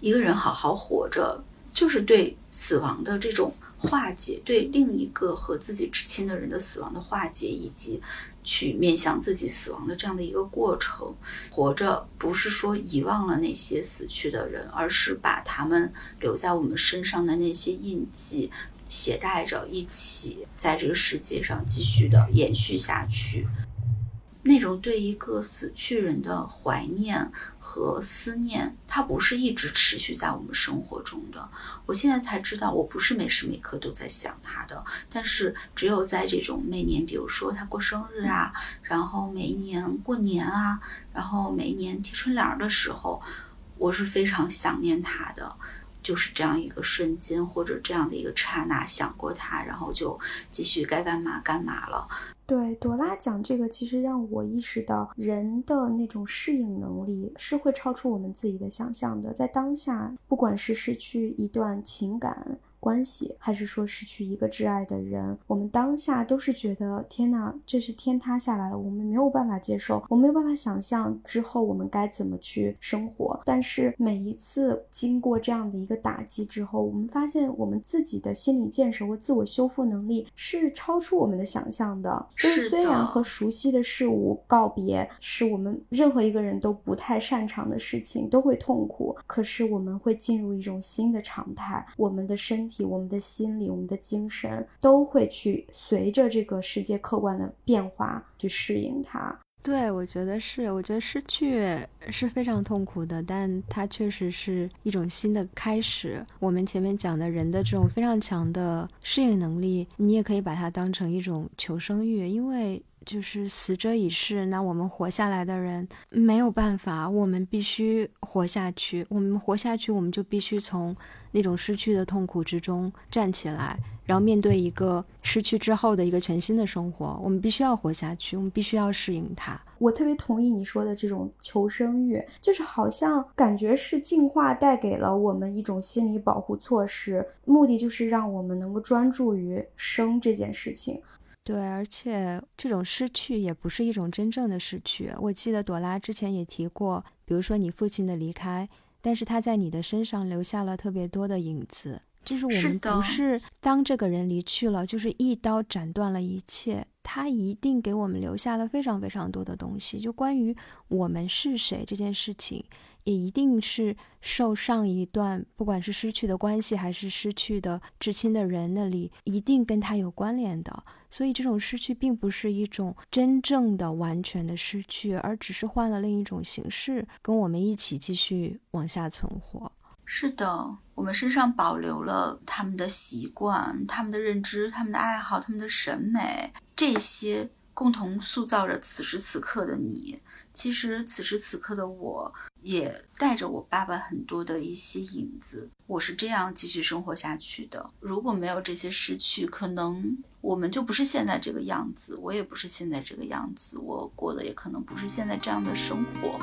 一个人好好活着。就是对死亡的这种化解，对另一个和自己至亲的人的死亡的化解，以及去面向自己死亡的这样的一个过程。活着不是说遗忘了那些死去的人，而是把他们留在我们身上的那些印记携带着，一起在这个世界上继续的延续下去。那种对一个死去人的怀念和思念，它不是一直持续在我们生活中的。我现在才知道，我不是每时每刻都在想他的。但是，只有在这种每年，比如说他过生日啊，然后每一年过年啊，然后每一年贴春联的时候，我是非常想念他的。就是这样一个瞬间，或者这样的一个刹那，想过他，然后就继续该干嘛干嘛了。对，朵拉讲这个，其实让我意识到人的那种适应能力是会超出我们自己的想象的。在当下，不管是失去一段情感。关系，还是说失去一个挚爱的人，我们当下都是觉得天哪，这是天塌下来了，我们没有办法接受，我没有办法想象之后我们该怎么去生活。但是每一次经过这样的一个打击之后，我们发现我们自己的心理建设或自我修复能力是超出我们的想象的。是虽然和熟悉的事物告别是我们任何一个人都不太擅长的事情，都会痛苦，可是我们会进入一种新的常态，我们的身。体、我们的心理、我们的精神都会去随着这个世界客观的变化去适应它。对，我觉得是，我觉得失去是非常痛苦的，但它确实是一种新的开始。我们前面讲的人的这种非常强的适应能力，你也可以把它当成一种求生欲，因为就是死者已逝，那我们活下来的人没有办法，我们必须活下去。我们活下去，我们就必须从那种失去的痛苦之中站起来。然后面对一个失去之后的一个全新的生活，我们必须要活下去，我们必须要适应它。我特别同意你说的这种求生欲，就是好像感觉是进化带给了我们一种心理保护措施，目的就是让我们能够专注于生这件事情。对，而且这种失去也不是一种真正的失去。我记得朵拉之前也提过，比如说你父亲的离开，但是他在你的身上留下了特别多的影子。就是我们不是当这个人离去了，就是一刀斩断了一切。他一定给我们留下了非常非常多的东西，就关于我们是谁这件事情，也一定是受上一段不管是失去的关系，还是失去的至亲的人那里，一定跟他有关联的。所以这种失去并不是一种真正的完全的失去，而只是换了另一种形式，跟我们一起继续往下存活。是的，我们身上保留了他们的习惯、他们的认知、他们的爱好、他们的审美，这些共同塑造着此时此刻的你。其实此时此刻的我也带着我爸爸很多的一些影子。我是这样继续生活下去的。如果没有这些失去，可能我们就不是现在这个样子，我也不是现在这个样子，我过的也可能不是现在这样的生活。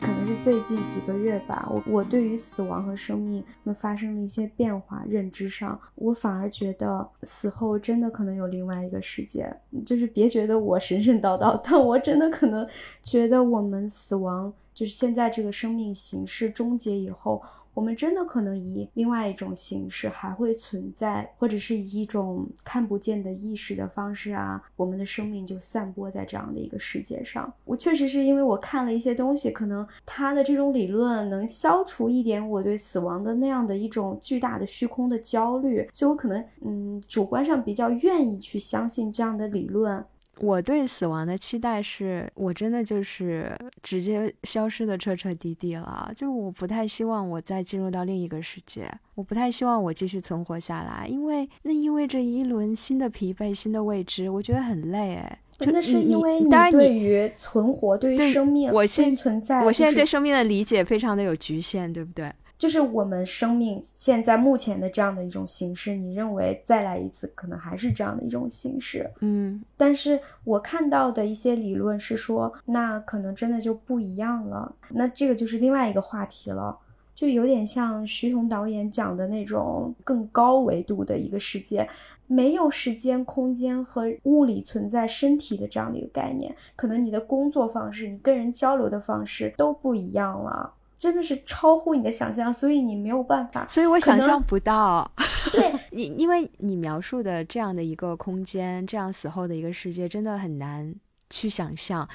可能是最近几个月吧，我我对于死亡和生命那发生了一些变化，认知上，我反而觉得死后真的可能有另外一个世界，就是别觉得我神神叨叨，但我真的可能觉得我们死亡就是现在这个生命形式终结以后。我们真的可能以另外一种形式还会存在，或者是以一种看不见的意识的方式啊，我们的生命就散播在这样的一个世界上。我确实是因为我看了一些东西，可能他的这种理论能消除一点我对死亡的那样的一种巨大的虚空的焦虑，所以我可能嗯主观上比较愿意去相信这样的理论。我对死亡的期待是，我真的就是直接消失的彻彻底底了。就我不太希望我再进入到另一个世界，我不太希望我继续存活下来，因为那意味着一轮新的疲惫、新的未知，我觉得很累。哎，真的是因为你对于存活、对于生命、我现存在，我现在对生命的理解非常的有局限，对不对？就是我们生命现在目前的这样的一种形式，你认为再来一次可能还是这样的一种形式？嗯，但是我看到的一些理论是说，那可能真的就不一样了。那这个就是另外一个话题了，就有点像徐彤导演讲的那种更高维度的一个世界，没有时间、空间和物理存在身体的这样的一个概念，可能你的工作方式、你跟人交流的方式都不一样了。真的是超乎你的想象，所以你没有办法，所以我想象不到。对你，因为你描述的这样的一个空间，这样死后的一个世界，真的很难去想象。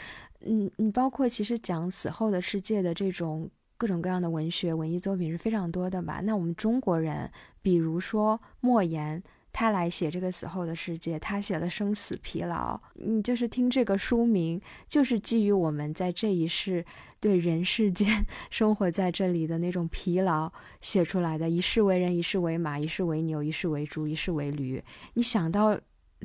嗯，你包括其实讲死后的世界的这种各种各样的文学文艺作品是非常多的吧？那我们中国人，比如说莫言。他来写这个死后的世界，他写了《生死疲劳》。你就是听这个书名，就是基于我们在这一世对人世间生活在这里的那种疲劳写出来的。一世为人，一世为马，一世为牛，一世为猪，一世为驴。你想到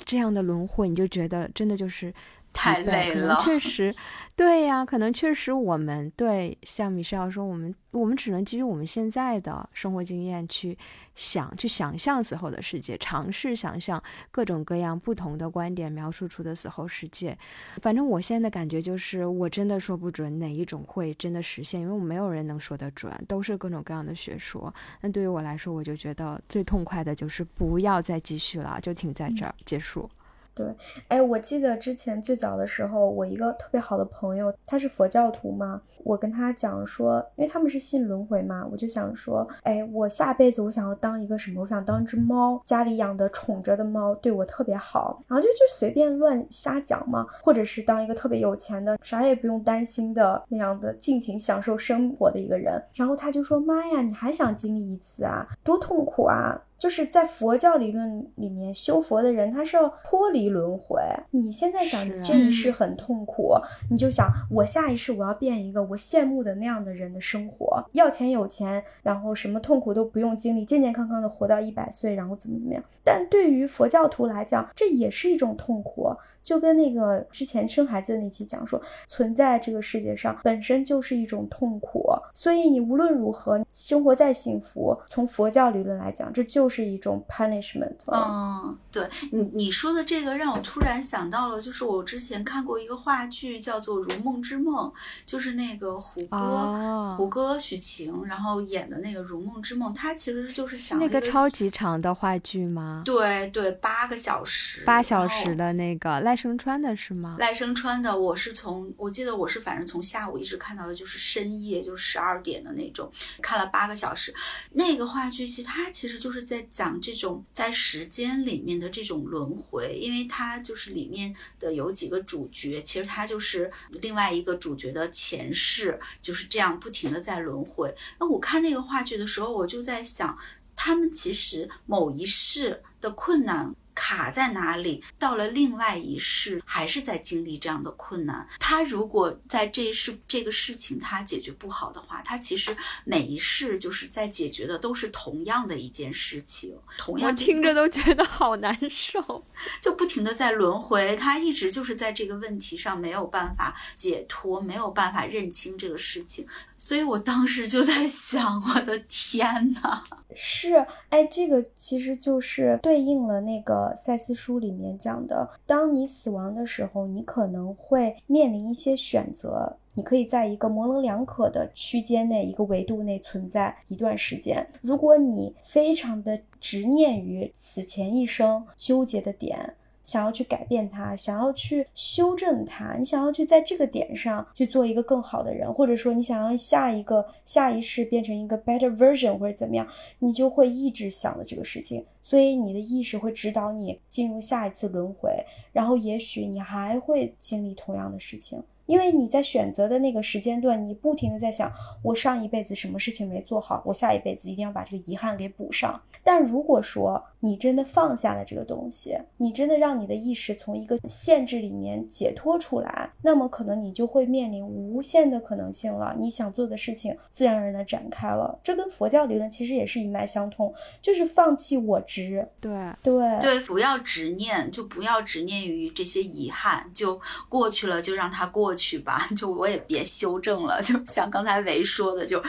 这样的轮回，你就觉得真的就是。太累了，确实，对呀，可能确实我们对像米少说，我们我们只能基于我们现在的生活经验去想，去想象死后的世界，尝试想象各种各样不同的观点描述出的死后世界。反正我现在的感觉就是，我真的说不准哪一种会真的实现，因为我没有人能说得准，都是各种各样的学说。那对于我来说，我就觉得最痛快的就是不要再继续了，就停在这儿结束。对，哎，我记得之前最早的时候，我一个特别好的朋友，他是佛教徒嘛。我跟他讲说，因为他们是信轮回嘛，我就想说，哎，我下辈子我想要当一个什么？我想当一只猫，家里养的宠着的猫，对我特别好，然后就就随便乱瞎讲嘛，或者是当一个特别有钱的，啥也不用担心的那样的尽情享受生活的一个人。然后他就说，妈呀，你还想经历一次啊？多痛苦啊！就是在佛教理论里面，修佛的人他是要脱离轮回。你现在想这一世很痛苦，你就想我下一世我要变一个我羡慕的那样的人的生活，要钱有钱，然后什么痛苦都不用经历，健健康康的活到一百岁，然后怎么怎么样。但对于佛教徒来讲，这也是一种痛苦。就跟那个之前生孩子的那期讲说，存在这个世界上本身就是一种痛苦，所以你无论如何生活再幸福，从佛教理论来讲，这就是一种 punishment。嗯，对你你说的这个让我突然想到了，就是我之前看过一个话剧，叫做《如梦之梦》，就是那个胡歌、胡歌、许晴，然后演的那个《如梦之梦》，它其实就是讲那个超级长的话剧吗？对对，八个小时，八小时的那个赖声川的是吗？赖声川的，我是从我记得我是反正从下午一直看到的，就是深夜，就十二点的那种，看了八个小时。那个话剧其实它其实就是在讲这种在时间里面的这种轮回，因为它就是里面的有几个主角，其实他就是另外一个主角的前世，就是这样不停的在轮回。那我看那个话剧的时候，我就在想，他们其实某一世的困难。卡在哪里？到了另外一世，还是在经历这样的困难。他如果在这一世这个事情他解决不好的话，他其实每一世就是在解决的都是同样的一件事情。同样，我听着都觉得好难受，就不停的在轮回。他一直就是在这个问题上没有办法解脱，没有办法认清这个事情。所以我当时就在想，我的天呐，是，哎，这个其实就是对应了那个赛斯书里面讲的，当你死亡的时候，你可能会面临一些选择，你可以在一个模棱两可的区间内，一个维度内存在一段时间。如果你非常的执念于此前一生纠结的点。想要去改变它，想要去修正它，你想要去在这个点上去做一个更好的人，或者说你想要下一个下一世变成一个 better version 或者怎么样，你就会一直想着这个事情，所以你的意识会指导你进入下一次轮回，然后也许你还会经历同样的事情。因为你在选择的那个时间段，你不停的在想，我上一辈子什么事情没做好，我下一辈子一定要把这个遗憾给补上。但如果说你真的放下了这个东西，你真的让你的意识从一个限制里面解脱出来，那么可能你就会面临无限的可能性了。你想做的事情自然而然的展开了。这跟佛教理论其实也是一脉相通，就是放弃我执。对对对，不要执念，就不要执念于这些遗憾，就过去了，就让它过。去吧，就我也别修正了，就像刚才维说的，就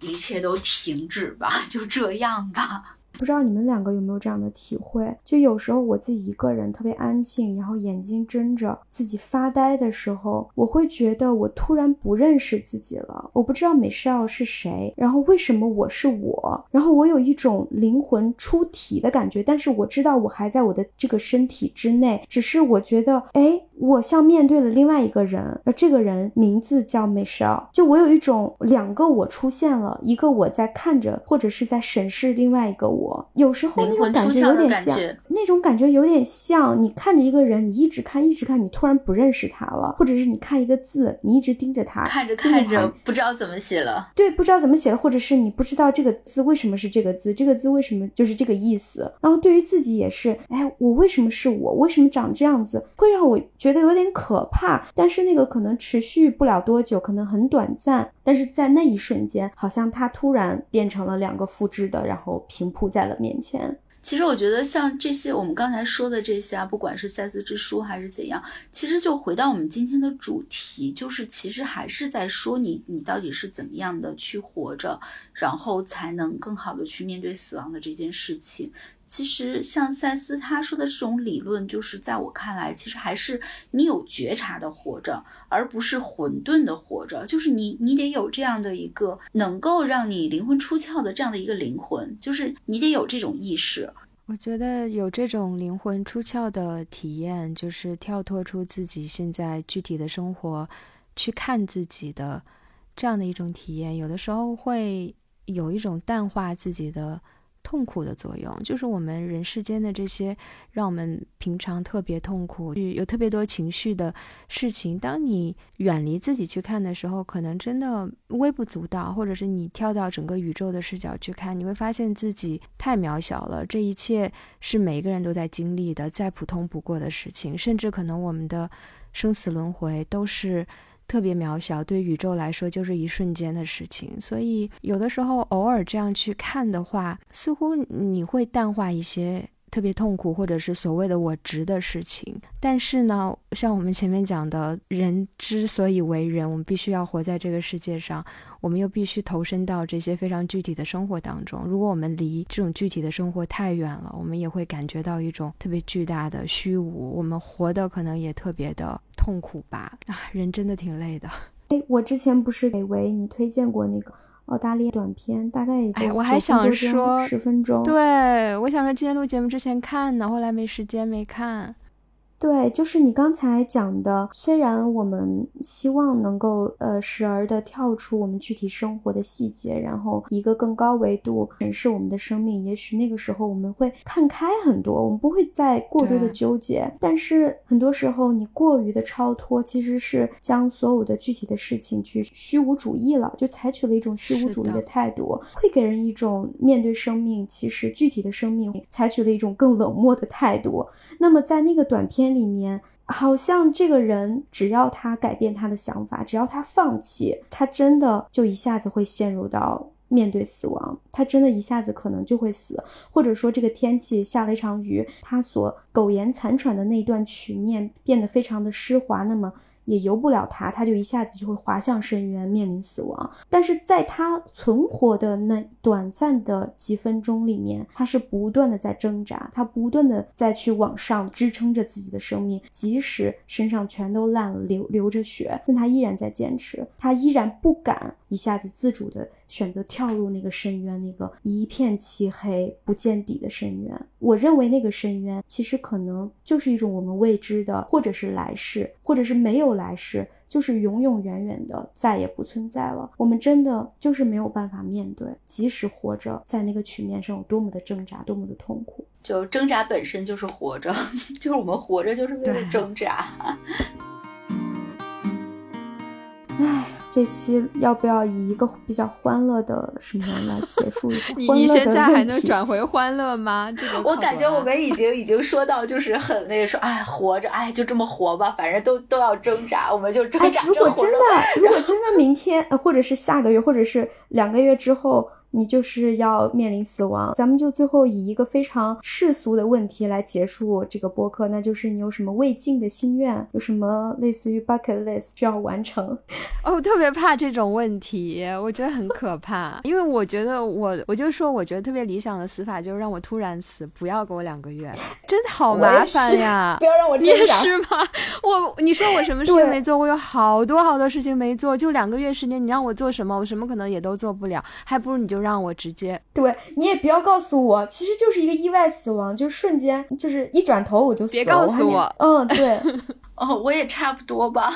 一切都停止吧，就这样吧。不知道你们两个有没有这样的体会？就有时候我自己一个人特别安静，然后眼睛睁着，自己发呆的时候，我会觉得我突然不认识自己了。我不知道美少奥是谁，然后为什么我是我，然后我有一种灵魂出体的感觉，但是我知道我还在我的这个身体之内，只是我觉得，哎，我像面对了另外一个人，而这个人名字叫美少，就我有一种两个我出现了，一个我在看着或者是在审视另外一个我。有时候那种感觉有点像，那种感觉有点像你看着一个人，你一直看，一直看，你突然不认识他了，或者是你看一个字，你一直盯着他，看着看着不知道怎么写了，对，不知道怎么写了，或者是你不知道这个字为什么是这个字，这个字为什么就是这个意思。然后对于自己也是，哎，我为什么是我？为什么长这样子？会让我觉得有点可怕。但是那个可能持续不了多久，可能很短暂。但是在那一瞬间，好像它突然变成了两个复制的，然后平铺在了面前。其实我觉得像这些我们刚才说的这些啊，不管是赛斯之书还是怎样，其实就回到我们今天的主题，就是其实还是在说你你到底是怎么样的去活着，然后才能更好的去面对死亡的这件事情。其实像赛斯他说的这种理论，就是在我看来，其实还是你有觉察的活着，而不是混沌的活着。就是你，你得有这样的一个能够让你灵魂出窍的这样的一个灵魂，就是你得有这种意识。我觉得有这种灵魂出窍的体验，就是跳脱出自己现在具体的生活，去看自己的这样的一种体验，有的时候会有一种淡化自己的。痛苦的作用，就是我们人世间的这些让我们平常特别痛苦、有特别多情绪的事情，当你远离自己去看的时候，可能真的微不足道；或者是你跳到整个宇宙的视角去看，你会发现自己太渺小了。这一切是每一个人都在经历的，再普通不过的事情，甚至可能我们的生死轮回都是。特别渺小，对宇宙来说就是一瞬间的事情。所以有的时候偶尔这样去看的话，似乎你会淡化一些。特别痛苦，或者是所谓的我值的事情。但是呢，像我们前面讲的，人之所以为人，我们必须要活在这个世界上，我们又必须投身到这些非常具体的生活当中。如果我们离这种具体的生活太远了，我们也会感觉到一种特别巨大的虚无。我们活的可能也特别的痛苦吧？啊，人真的挺累的。哎，我之前不是给维你推荐过那个？澳大利亚短片大概也就我还想说十分钟。对，我想说今天录节目之前看呢，后来没时间没看。对，就是你刚才讲的，虽然我们希望能够呃时而的跳出我们具体生活的细节，然后一个更高维度审视我们的生命，也许那个时候我们会看开很多，我们不会再过多的纠结。但是很多时候你过于的超脱，其实是将所有的具体的事情去虚无主义了，就采取了一种虚无主义的态度，会给人一种面对生命，其实具体的生命采取了一种更冷漠的态度。那么在那个短片。里面好像这个人，只要他改变他的想法，只要他放弃，他真的就一下子会陷入到面对死亡，他真的一下子可能就会死，或者说这个天气下了一场雨，他所苟延残喘的那段曲面变得非常的湿滑，那么。也游不了他，他就一下子就会滑向深渊，面临死亡。但是在他存活的那短暂的几分钟里面，他是不断的在挣扎，他不断的在去往上支撑着自己的生命，即使身上全都烂了，流流着血，但他依然在坚持，他依然不敢一下子自主的。选择跳入那个深渊，那个一片漆黑不见底的深渊。我认为那个深渊其实可能就是一种我们未知的，或者是来世，或者是没有来世，就是永永远远的再也不存在了。我们真的就是没有办法面对，即使活着在那个曲面上有多么的挣扎，多么的痛苦。就挣扎本身就是活着，就是我们活着就是为了挣扎。唉。这期要不要以一个比较欢乐的什么来结束一下？你你现在还能转回欢乐吗？这个我感觉我们已经已经说到就是很那个说，哎，活着，哎，就这么活吧，反正都都要挣扎，我们就挣扎。如果真的，如果真的明天，或者是下个月，或者是两个月之后。你就是要面临死亡，咱们就最后以一个非常世俗的问题来结束这个播客，那就是你有什么未尽的心愿，有什么类似于 bucket list 需要完成？哦，我特别怕这种问题，我觉得很可怕，因为我觉得我我就说，我觉得特别理想的死法就是让我突然死，不要给我两个月，真的好麻烦呀！不要让我你也是吗？我你说我什么事情没做？我有好多好多事情没做，就两个月时间，你让我做什么？我什么可能也都做不了，还不如你就。让我直接对你也不要告诉我，其实就是一个意外死亡，就瞬间就是一转头我就死了。别告诉我，嗯，对，哦，我也差不多吧。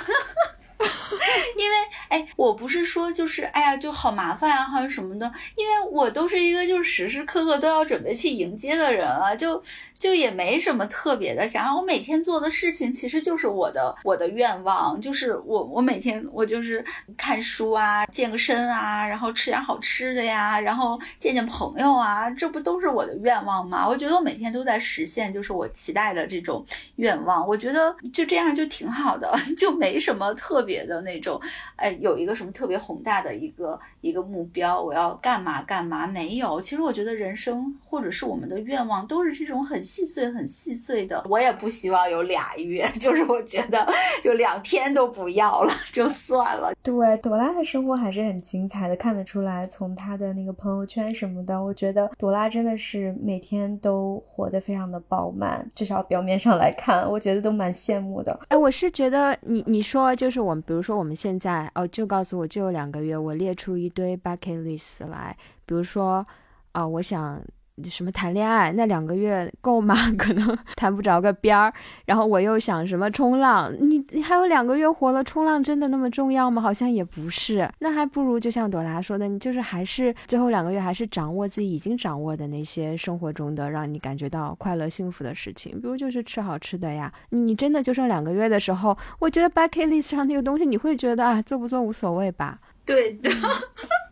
因为哎，我不是说就是哎呀就好麻烦啊，还是什么的，因为我都是一个就是时时刻刻都要准备去迎接的人啊，就就也没什么特别的想法。我每天做的事情其实就是我的我的愿望，就是我我每天我就是看书啊，健个身啊，然后吃点好吃的呀，然后见见朋友啊，这不都是我的愿望吗？我觉得我每天都在实现，就是我期待的这种愿望。我觉得就这样就挺好的，就没什么特。别的那种，哎，有一个什么特别宏大的一个一个目标，我要干嘛干嘛？没有。其实我觉得人生或者是我们的愿望都是这种很细碎、很细碎的。我也不希望有俩月，就是我觉得就两天都不要了，就算了。对，朵拉的生活还是很精彩的，看得出来，从她的那个朋友圈什么的，我觉得朵拉真的是每天都活得非常的饱满，至少表面上来看，我觉得都蛮羡慕的。哎，我是觉得你你说就是我。比如说，我们现在哦，就告诉我就有两个月，我列出一堆 bucket list 来。比如说，啊，我想什么谈恋爱，那两个月够吗？可能谈不着个边儿。然后我又想什么冲浪，你还有两个月活了，冲浪真的那么重要吗？好像也不是。那还不如就像朵拉说的，你就是还是最后两个月还是掌握自己已经掌握的那些生活中的让你感觉到快乐幸福的事情，比如就是吃好吃的呀。你真的就剩两个月的时候，我觉得 bucket list 上那个东西，你会觉得啊，做不做无所谓吧？对的。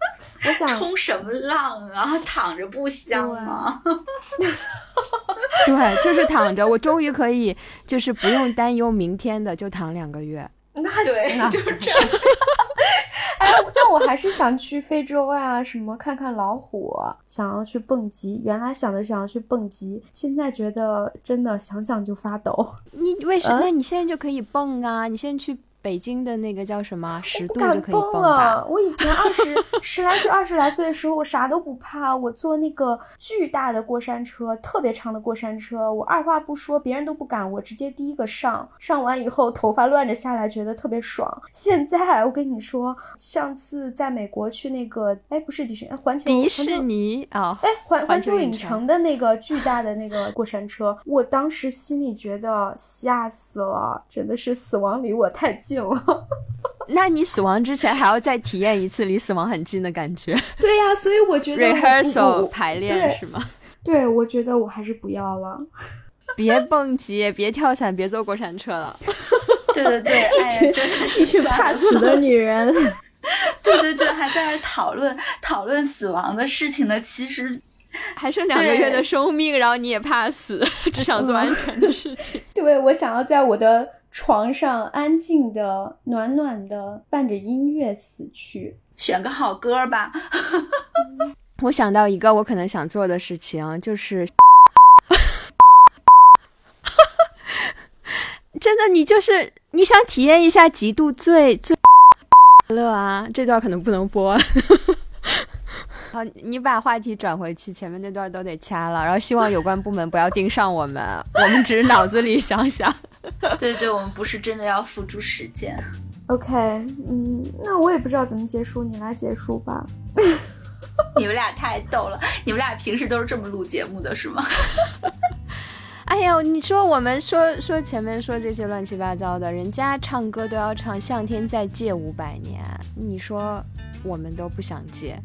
我想冲什么浪啊？躺着不香吗？对，就是躺着。我终于可以，就是不用担忧明天的，就躺两个月。那对，就是这样。哎，那我还是想去非洲啊，什么看看老虎，想要去蹦极。原来想的想要去蹦极，现在觉得真的想想就发抖。你为什么？那你现在就可以蹦啊！你现在去。北京的那个叫什么十度就可以蹦了。我以前二十十来岁、二十来岁的时候，我啥都不怕。我坐那个巨大的过山车，特别长的过山车，我二话不说，别人都不敢，我直接第一个上。上完以后，头发乱着下来，觉得特别爽。现在我跟你说，上次在美国去那个，哎，不是迪士尼，环球迪士尼啊，哎，环环球影城的那个巨大的那个过山车，我当时心里觉得吓死了，真的是死亡离我太近。那你死亡之前还要再体验一次离死亡很近的感觉？对呀，所以我觉得 rehearsal 排练是吗？对，我觉得我还是不要了。别蹦极，别跳伞，别坐过山车了。对对对，哎，真的是一群怕死的女人。对对对，还在那讨论讨论死亡的事情呢。其实还剩两个月的生命，然后你也怕死，只想做安全的事情。对，我想要在我的。床上安静的、暖暖的，伴着音乐死去。选个好歌吧。我想到一个我可能想做的事情，就是 真的，你就是你想体验一下极度最最乐啊！这段可能不能播。好，你把话题转回去，前面那段都得掐了。然后希望有关部门不要盯上我们，我们只是脑子里想想。对对，我们不是真的要付诸实践。OK，嗯，那我也不知道怎么结束，你来结束吧。你们俩太逗了，你们俩平时都是这么录节目的是吗？哎呀，你说我们说说前面说这些乱七八糟的，人家唱歌都要唱向天再借五百年，你说我们都不想借。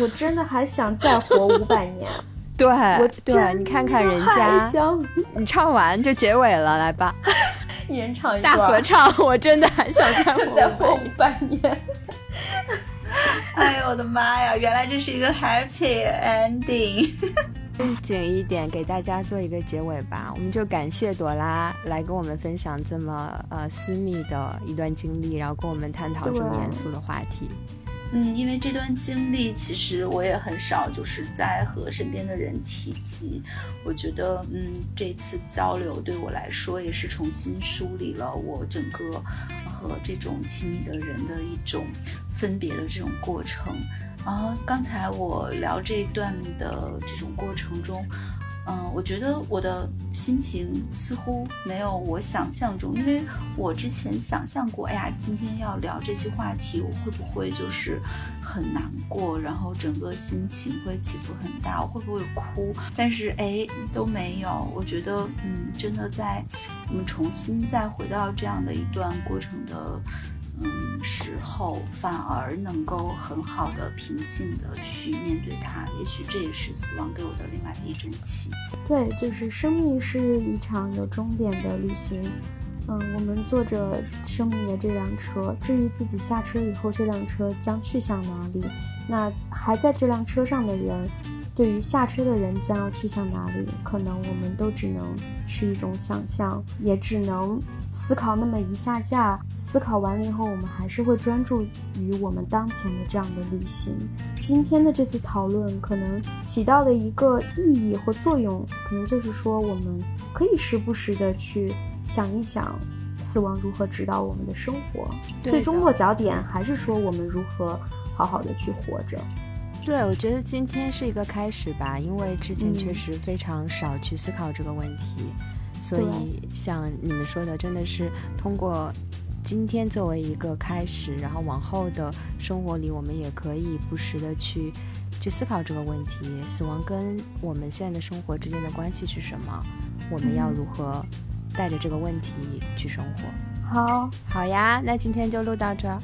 我真的还想再活五百年，对，对，你看看人家，你唱完就结尾了，来吧，一人唱一大合唱，我真的还想再活 五百年。哎呦我的妈呀，原来这是一个 happy ending。正经一点，给大家做一个结尾吧，我们就感谢朵拉来跟我们分享这么呃私密的一段经历，然后跟我们探讨这么严肃的话题。嗯，因为这段经历，其实我也很少就是在和身边的人提及。我觉得，嗯，这次交流对我来说也是重新梳理了我整个和这种亲密的人的一种分别的这种过程。然后刚才我聊这一段的这种过程中。嗯，我觉得我的心情似乎没有我想象中，因为我之前想象过，哎呀，今天要聊这期话题，我会不会就是很难过，然后整个心情会起伏很大，我会不会哭？但是哎，都没有。我觉得，嗯，真的在我们重新再回到这样的一段过程的。嗯，时候反而能够很好的、平静的去面对它，也许这也是死亡给我的另外的一种启对，就是生命是一场有终点的旅行。嗯，我们坐着生命的这辆车，至于自己下车以后这辆车将去向哪里，那还在这辆车上的人。对于下车的人将要去向哪里，可能我们都只能是一种想象，也只能思考那么一下下。思考完了以后，我们还是会专注于我们当前的这样的旅行。今天的这次讨论可能起到的一个意义或作用，可能就是说，我们可以时不时的去想一想，死亡如何指导我们的生活。最终落脚点还是说，我们如何好好的去活着。对，我觉得今天是一个开始吧，因为之前确实非常少去思考这个问题，所以像你们说的，真的是通过今天作为一个开始，然后往后的生活里，我们也可以不时的去去思考这个问题：死亡跟我们现在的生活之间的关系是什么？我们要如何带着这个问题去生活？好，好呀，那今天就录到这儿。